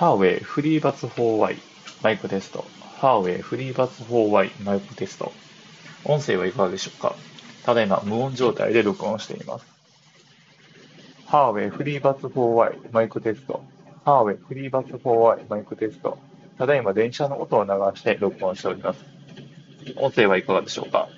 ハーウェイフリーバツ 4Y マイクテスト。ハーウェイフリーバツ 4Y マイクテスト。音声はいかがでしょうか？ただいま無音状態で録音しています。ハーウェイフリーバツ 4Y マイクテスト。ハーウェイフリーバツ 4Y マイクテスト。ただいま電車の音を流して録音しております。音声はいかがでしょうか？